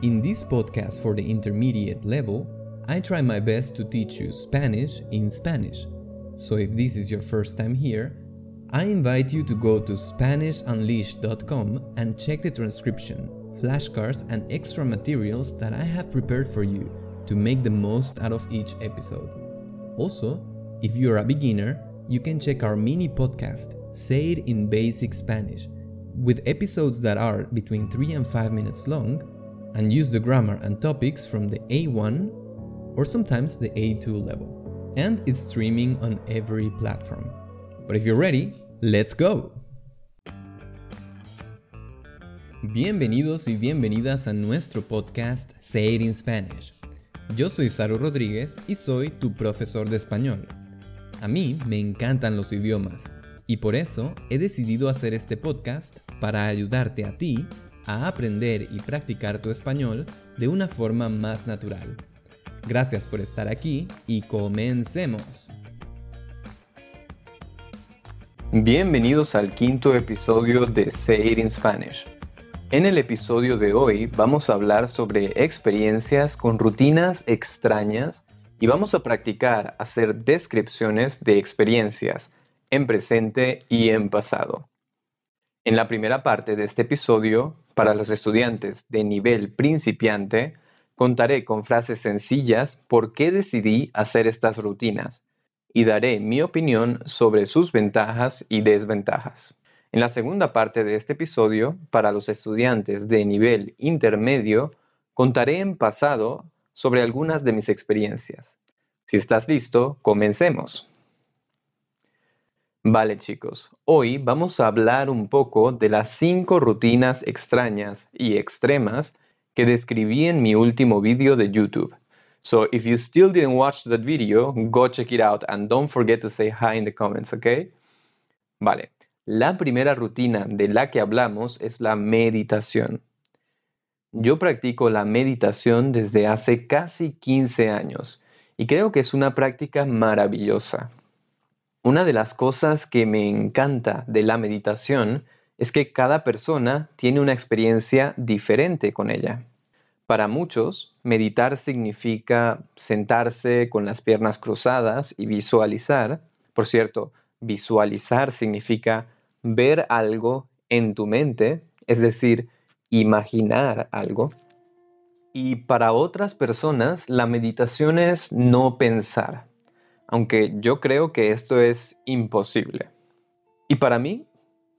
In this podcast for the intermediate level, I try my best to teach you Spanish in Spanish. So if this is your first time here, I invite you to go to SpanishUnleashed.com and check the transcription, flashcards, and extra materials that I have prepared for you to make the most out of each episode. Also, if you're a beginner, you can check our mini podcast, Say It in Basic Spanish, with episodes that are between 3 and 5 minutes long and use the grammar and topics from the A1 or sometimes the A2 level. And it's streaming on every platform. But if you're ready, let's go! Bienvenidos y bienvenidas a nuestro podcast Say It in Spanish. Yo soy Saru Rodríguez y soy tu profesor de español. A mí me encantan los idiomas y por eso he decidido hacer este podcast para ayudarte a ti a aprender y practicar tu español de una forma más natural. Gracias por estar aquí y comencemos. Bienvenidos al quinto episodio de Say It in Spanish. En el episodio de hoy vamos a hablar sobre experiencias con rutinas extrañas y vamos a practicar hacer descripciones de experiencias en presente y en pasado. En la primera parte de este episodio para los estudiantes de nivel principiante, contaré con frases sencillas por qué decidí hacer estas rutinas y daré mi opinión sobre sus ventajas y desventajas. En la segunda parte de este episodio, para los estudiantes de nivel intermedio, contaré en pasado sobre algunas de mis experiencias. Si estás listo, comencemos. Vale chicos, hoy vamos a hablar un poco de las cinco rutinas extrañas y extremas que describí en mi último vídeo de YouTube. So if you still didn't watch that video, go check it out and don't forget to say hi in the comments, okay? Vale, la primera rutina de la que hablamos es la meditación. Yo practico la meditación desde hace casi 15 años y creo que es una práctica maravillosa. Una de las cosas que me encanta de la meditación es que cada persona tiene una experiencia diferente con ella. Para muchos, meditar significa sentarse con las piernas cruzadas y visualizar. Por cierto, visualizar significa ver algo en tu mente, es decir, imaginar algo. Y para otras personas, la meditación es no pensar aunque yo creo que esto es imposible. Y para mí,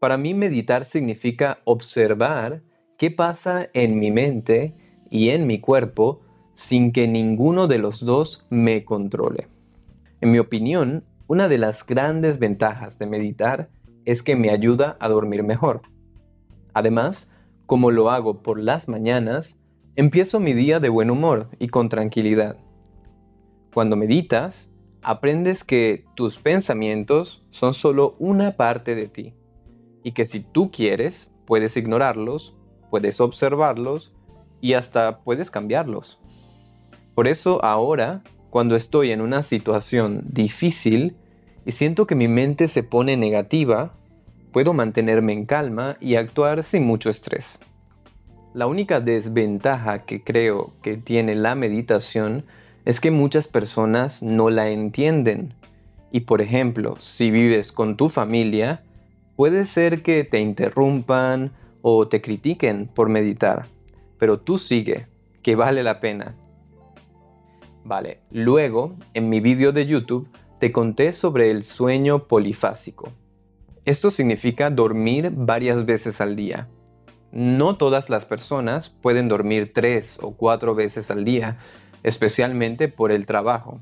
para mí meditar significa observar qué pasa en mi mente y en mi cuerpo sin que ninguno de los dos me controle. En mi opinión, una de las grandes ventajas de meditar es que me ayuda a dormir mejor. Además, como lo hago por las mañanas, empiezo mi día de buen humor y con tranquilidad. Cuando meditas, aprendes que tus pensamientos son solo una parte de ti y que si tú quieres, puedes ignorarlos, puedes observarlos y hasta puedes cambiarlos. Por eso ahora, cuando estoy en una situación difícil y siento que mi mente se pone negativa, puedo mantenerme en calma y actuar sin mucho estrés. La única desventaja que creo que tiene la meditación es que muchas personas no la entienden. Y por ejemplo, si vives con tu familia, puede ser que te interrumpan o te critiquen por meditar, pero tú sigue, que vale la pena. Vale, luego, en mi vídeo de YouTube, te conté sobre el sueño polifásico. Esto significa dormir varias veces al día. No todas las personas pueden dormir tres o cuatro veces al día, especialmente por el trabajo.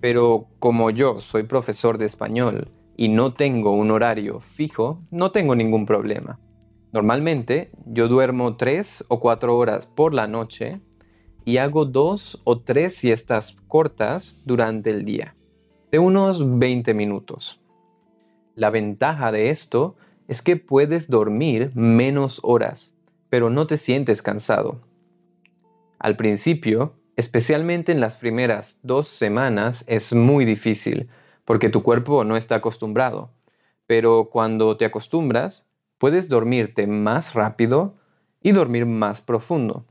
Pero como yo soy profesor de español y no tengo un horario fijo, no tengo ningún problema. Normalmente yo duermo tres o cuatro horas por la noche y hago dos o tres siestas cortas durante el día, de unos 20 minutos. La ventaja de esto es que puedes dormir menos horas, pero no te sientes cansado. Al principio, especialmente en las primeras dos semanas, es muy difícil porque tu cuerpo no está acostumbrado. Pero cuando te acostumbras, puedes dormirte más rápido y dormir más profundo.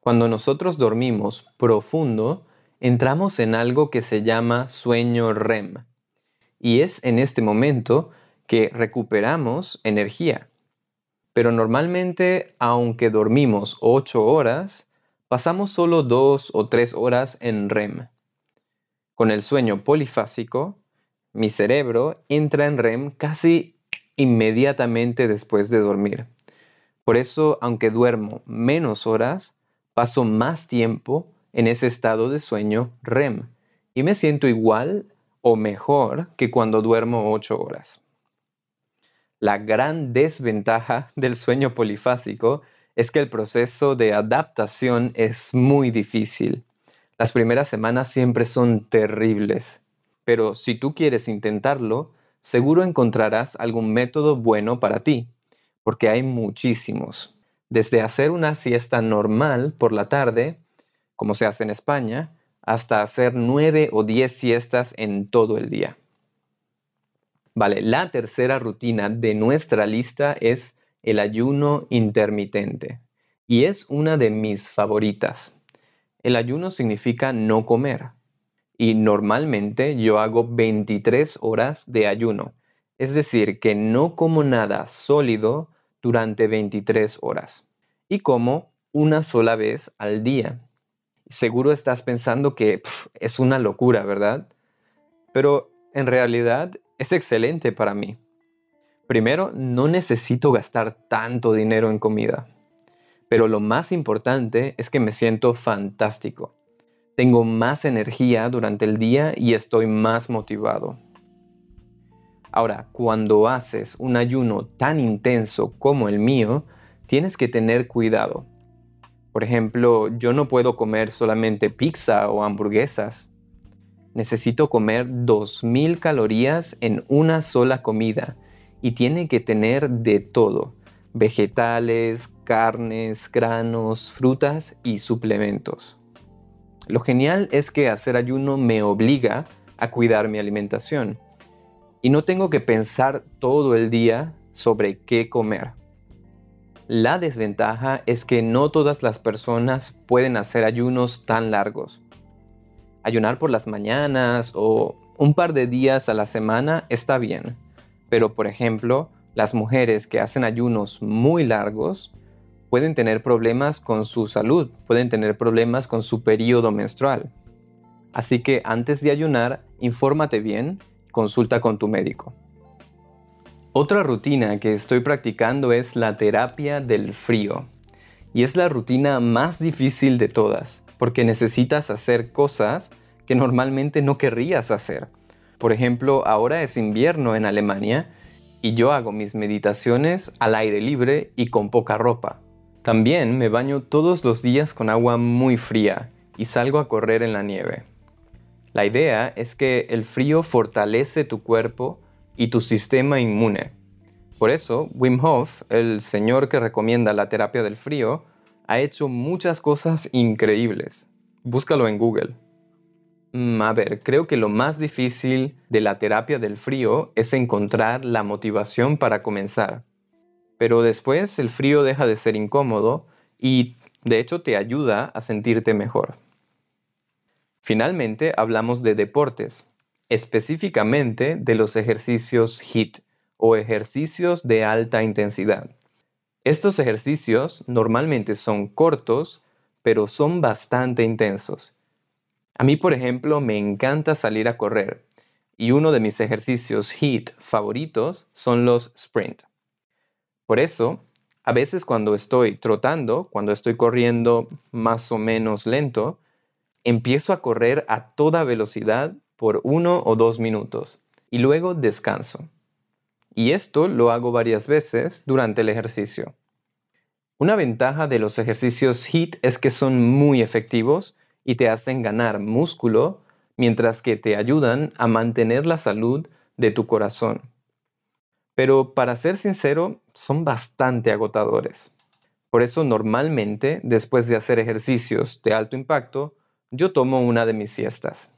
Cuando nosotros dormimos profundo, entramos en algo que se llama sueño REM. Y es en este momento que recuperamos energía. Pero normalmente, aunque dormimos 8 horas, pasamos solo 2 o 3 horas en REM. Con el sueño polifásico, mi cerebro entra en REM casi inmediatamente después de dormir. Por eso, aunque duermo menos horas, paso más tiempo en ese estado de sueño REM y me siento igual o mejor que cuando duermo 8 horas. La gran desventaja del sueño polifásico es que el proceso de adaptación es muy difícil. Las primeras semanas siempre son terribles, pero si tú quieres intentarlo, seguro encontrarás algún método bueno para ti, porque hay muchísimos. Desde hacer una siesta normal por la tarde, como se hace en España, hasta hacer nueve o diez siestas en todo el día. Vale, la tercera rutina de nuestra lista es el ayuno intermitente y es una de mis favoritas. El ayuno significa no comer. Y normalmente yo hago 23 horas de ayuno. Es decir, que no como nada sólido durante 23 horas. Y como una sola vez al día. Seguro estás pensando que es una locura, ¿verdad? Pero en realidad es excelente para mí. Primero, no necesito gastar tanto dinero en comida. Pero lo más importante es que me siento fantástico. Tengo más energía durante el día y estoy más motivado. Ahora, cuando haces un ayuno tan intenso como el mío, tienes que tener cuidado. Por ejemplo, yo no puedo comer solamente pizza o hamburguesas. Necesito comer 2.000 calorías en una sola comida y tiene que tener de todo vegetales, carnes, granos, frutas y suplementos. Lo genial es que hacer ayuno me obliga a cuidar mi alimentación y no tengo que pensar todo el día sobre qué comer. La desventaja es que no todas las personas pueden hacer ayunos tan largos. Ayunar por las mañanas o un par de días a la semana está bien, pero por ejemplo, las mujeres que hacen ayunos muy largos pueden tener problemas con su salud, pueden tener problemas con su periodo menstrual. Así que antes de ayunar, infórmate bien, consulta con tu médico. Otra rutina que estoy practicando es la terapia del frío. Y es la rutina más difícil de todas, porque necesitas hacer cosas que normalmente no querrías hacer. Por ejemplo, ahora es invierno en Alemania y yo hago mis meditaciones al aire libre y con poca ropa. También me baño todos los días con agua muy fría y salgo a correr en la nieve. La idea es que el frío fortalece tu cuerpo y tu sistema inmune. Por eso, Wim Hof, el señor que recomienda la terapia del frío, ha hecho muchas cosas increíbles. Búscalo en Google. Mm, a ver, creo que lo más difícil de la terapia del frío es encontrar la motivación para comenzar. Pero después el frío deja de ser incómodo y de hecho te ayuda a sentirte mejor. Finalmente hablamos de deportes, específicamente de los ejercicios HIT o ejercicios de alta intensidad. Estos ejercicios normalmente son cortos, pero son bastante intensos a mí, por ejemplo, me encanta salir a correr y uno de mis ejercicios HIIT favoritos son los sprint. Por eso, a veces cuando estoy trotando, cuando estoy corriendo más o menos lento, empiezo a correr a toda velocidad por uno o dos minutos y luego descanso. Y esto lo hago varias veces durante el ejercicio. Una ventaja de los ejercicios HIIT es que son muy efectivos y te hacen ganar músculo mientras que te ayudan a mantener la salud de tu corazón. Pero para ser sincero, son bastante agotadores. Por eso normalmente, después de hacer ejercicios de alto impacto, yo tomo una de mis siestas.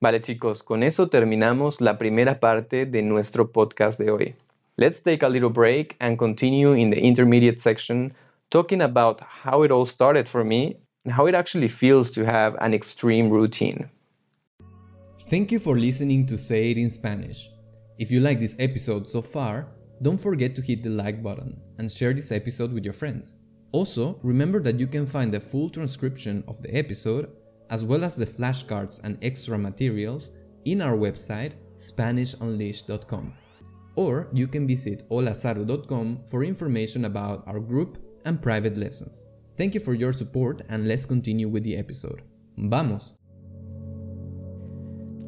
Vale chicos, con eso terminamos la primera parte de nuestro podcast de hoy. Let's take a little break and continue in the intermediate section talking about how it all started for me and how it actually feels to have an extreme routine. Thank you for listening to Say It in Spanish. If you like this episode so far, don't forget to hit the like button and share this episode with your friends. Also, remember that you can find the full transcription of the episode, as well as the flashcards and extra materials, in our website SpanishUnleashed.com. Or you can visit holazaru.com for information about our group and private lessons. Thank you for your support and let's continue with the episode. ¡Vamos!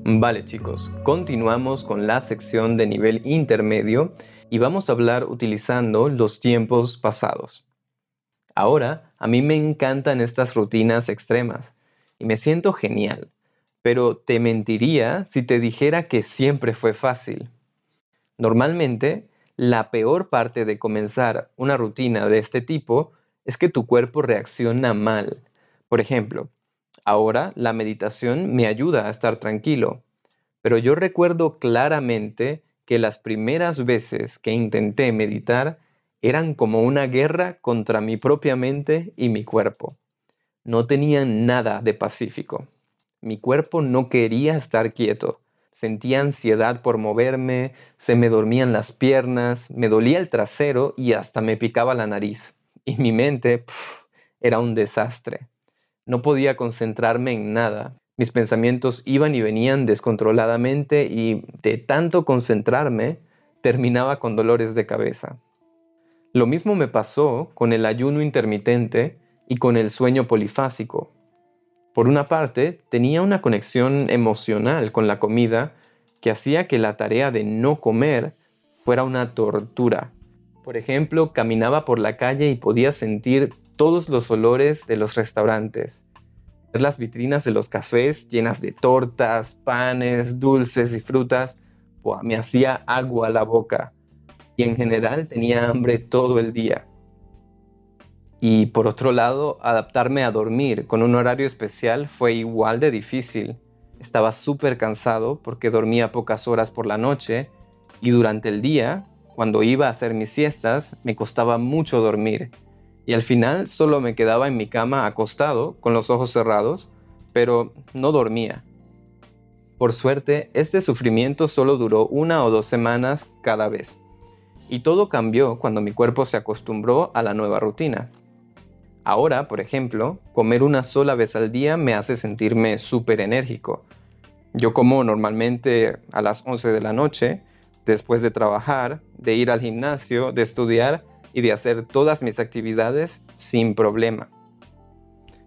Vale chicos, continuamos con la sección de nivel intermedio y vamos a hablar utilizando los tiempos pasados. Ahora, a mí me encantan estas rutinas extremas y me siento genial, pero te mentiría si te dijera que siempre fue fácil. Normalmente, la peor parte de comenzar una rutina de este tipo es que tu cuerpo reacciona mal. Por ejemplo, ahora la meditación me ayuda a estar tranquilo, pero yo recuerdo claramente que las primeras veces que intenté meditar eran como una guerra contra mi propia mente y mi cuerpo. No tenía nada de pacífico. Mi cuerpo no quería estar quieto. Sentía ansiedad por moverme, se me dormían las piernas, me dolía el trasero y hasta me picaba la nariz. Y mi mente era un desastre. No podía concentrarme en nada. Mis pensamientos iban y venían descontroladamente y de tanto concentrarme terminaba con dolores de cabeza. Lo mismo me pasó con el ayuno intermitente y con el sueño polifásico. Por una parte, tenía una conexión emocional con la comida que hacía que la tarea de no comer fuera una tortura. Por ejemplo, caminaba por la calle y podía sentir todos los olores de los restaurantes. Ver las vitrinas de los cafés llenas de tortas, panes, dulces y frutas, me hacía agua a la boca y en general tenía hambre todo el día. Y por otro lado, adaptarme a dormir con un horario especial fue igual de difícil. Estaba súper cansado porque dormía pocas horas por la noche y durante el día, cuando iba a hacer mis siestas, me costaba mucho dormir. Y al final solo me quedaba en mi cama acostado, con los ojos cerrados, pero no dormía. Por suerte, este sufrimiento solo duró una o dos semanas cada vez. Y todo cambió cuando mi cuerpo se acostumbró a la nueva rutina. Ahora, por ejemplo, comer una sola vez al día me hace sentirme súper enérgico. Yo como normalmente a las 11 de la noche, después de trabajar, de ir al gimnasio, de estudiar y de hacer todas mis actividades sin problema.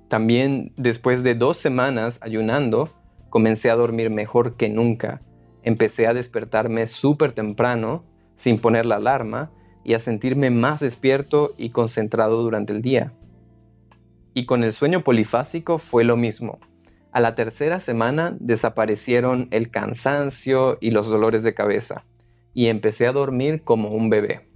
También después de dos semanas ayunando, comencé a dormir mejor que nunca. Empecé a despertarme súper temprano sin poner la alarma y a sentirme más despierto y concentrado durante el día. Y con el sueño polifásico fue lo mismo. A la tercera semana desaparecieron el cansancio y los dolores de cabeza y empecé a dormir como un bebé.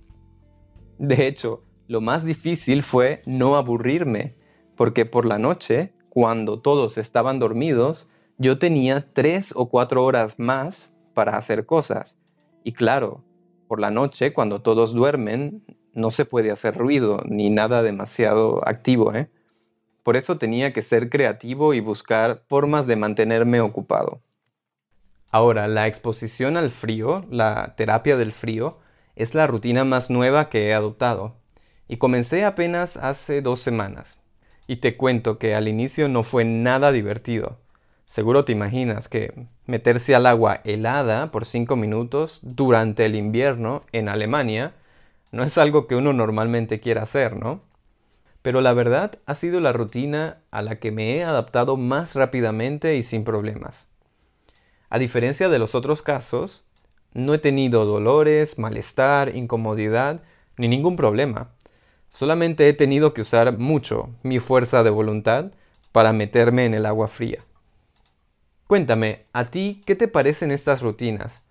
De hecho, lo más difícil fue no aburrirme, porque por la noche, cuando todos estaban dormidos, yo tenía tres o cuatro horas más para hacer cosas. Y claro, por la noche, cuando todos duermen, no se puede hacer ruido ni nada demasiado activo. ¿eh? Por eso tenía que ser creativo y buscar formas de mantenerme ocupado. Ahora, la exposición al frío, la terapia del frío, es la rutina más nueva que he adoptado. Y comencé apenas hace dos semanas. Y te cuento que al inicio no fue nada divertido. Seguro te imaginas que meterse al agua helada por 5 minutos durante el invierno en Alemania no es algo que uno normalmente quiera hacer, ¿no? Pero la verdad ha sido la rutina a la que me he adaptado más rápidamente y sin problemas. A diferencia de los otros casos, no he tenido dolores, malestar, incomodidad ni ningún problema. Solamente he tenido que usar mucho mi fuerza de voluntad para meterme en el agua fría. Cuéntame, ¿a ti qué te parecen estas rutinas?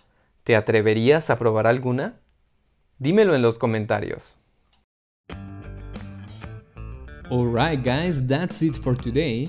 ¿Te atreverías a probar alguna? Dímelo en los comentarios. Alright guys, that's it for today.